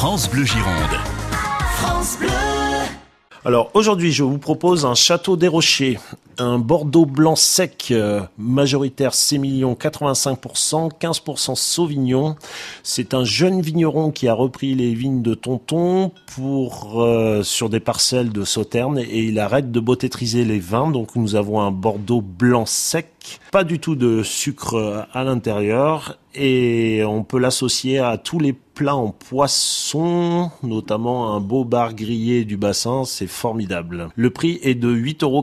France Bleu Gironde. France Bleu. Alors aujourd'hui, je vous propose un château des Rochers, un Bordeaux blanc sec euh, majoritaire Sémillon 85%, 15% Sauvignon. C'est un jeune vigneron qui a repris les vignes de Tonton pour euh, sur des parcelles de Sauterne et il arrête de bottétriser les vins. Donc nous avons un Bordeaux blanc sec, pas du tout de sucre à l'intérieur et on peut l'associer à tous les plats en poisson, notamment un beau bar grillé du bassin, c'est formidable. Le prix est de 8,90 euros.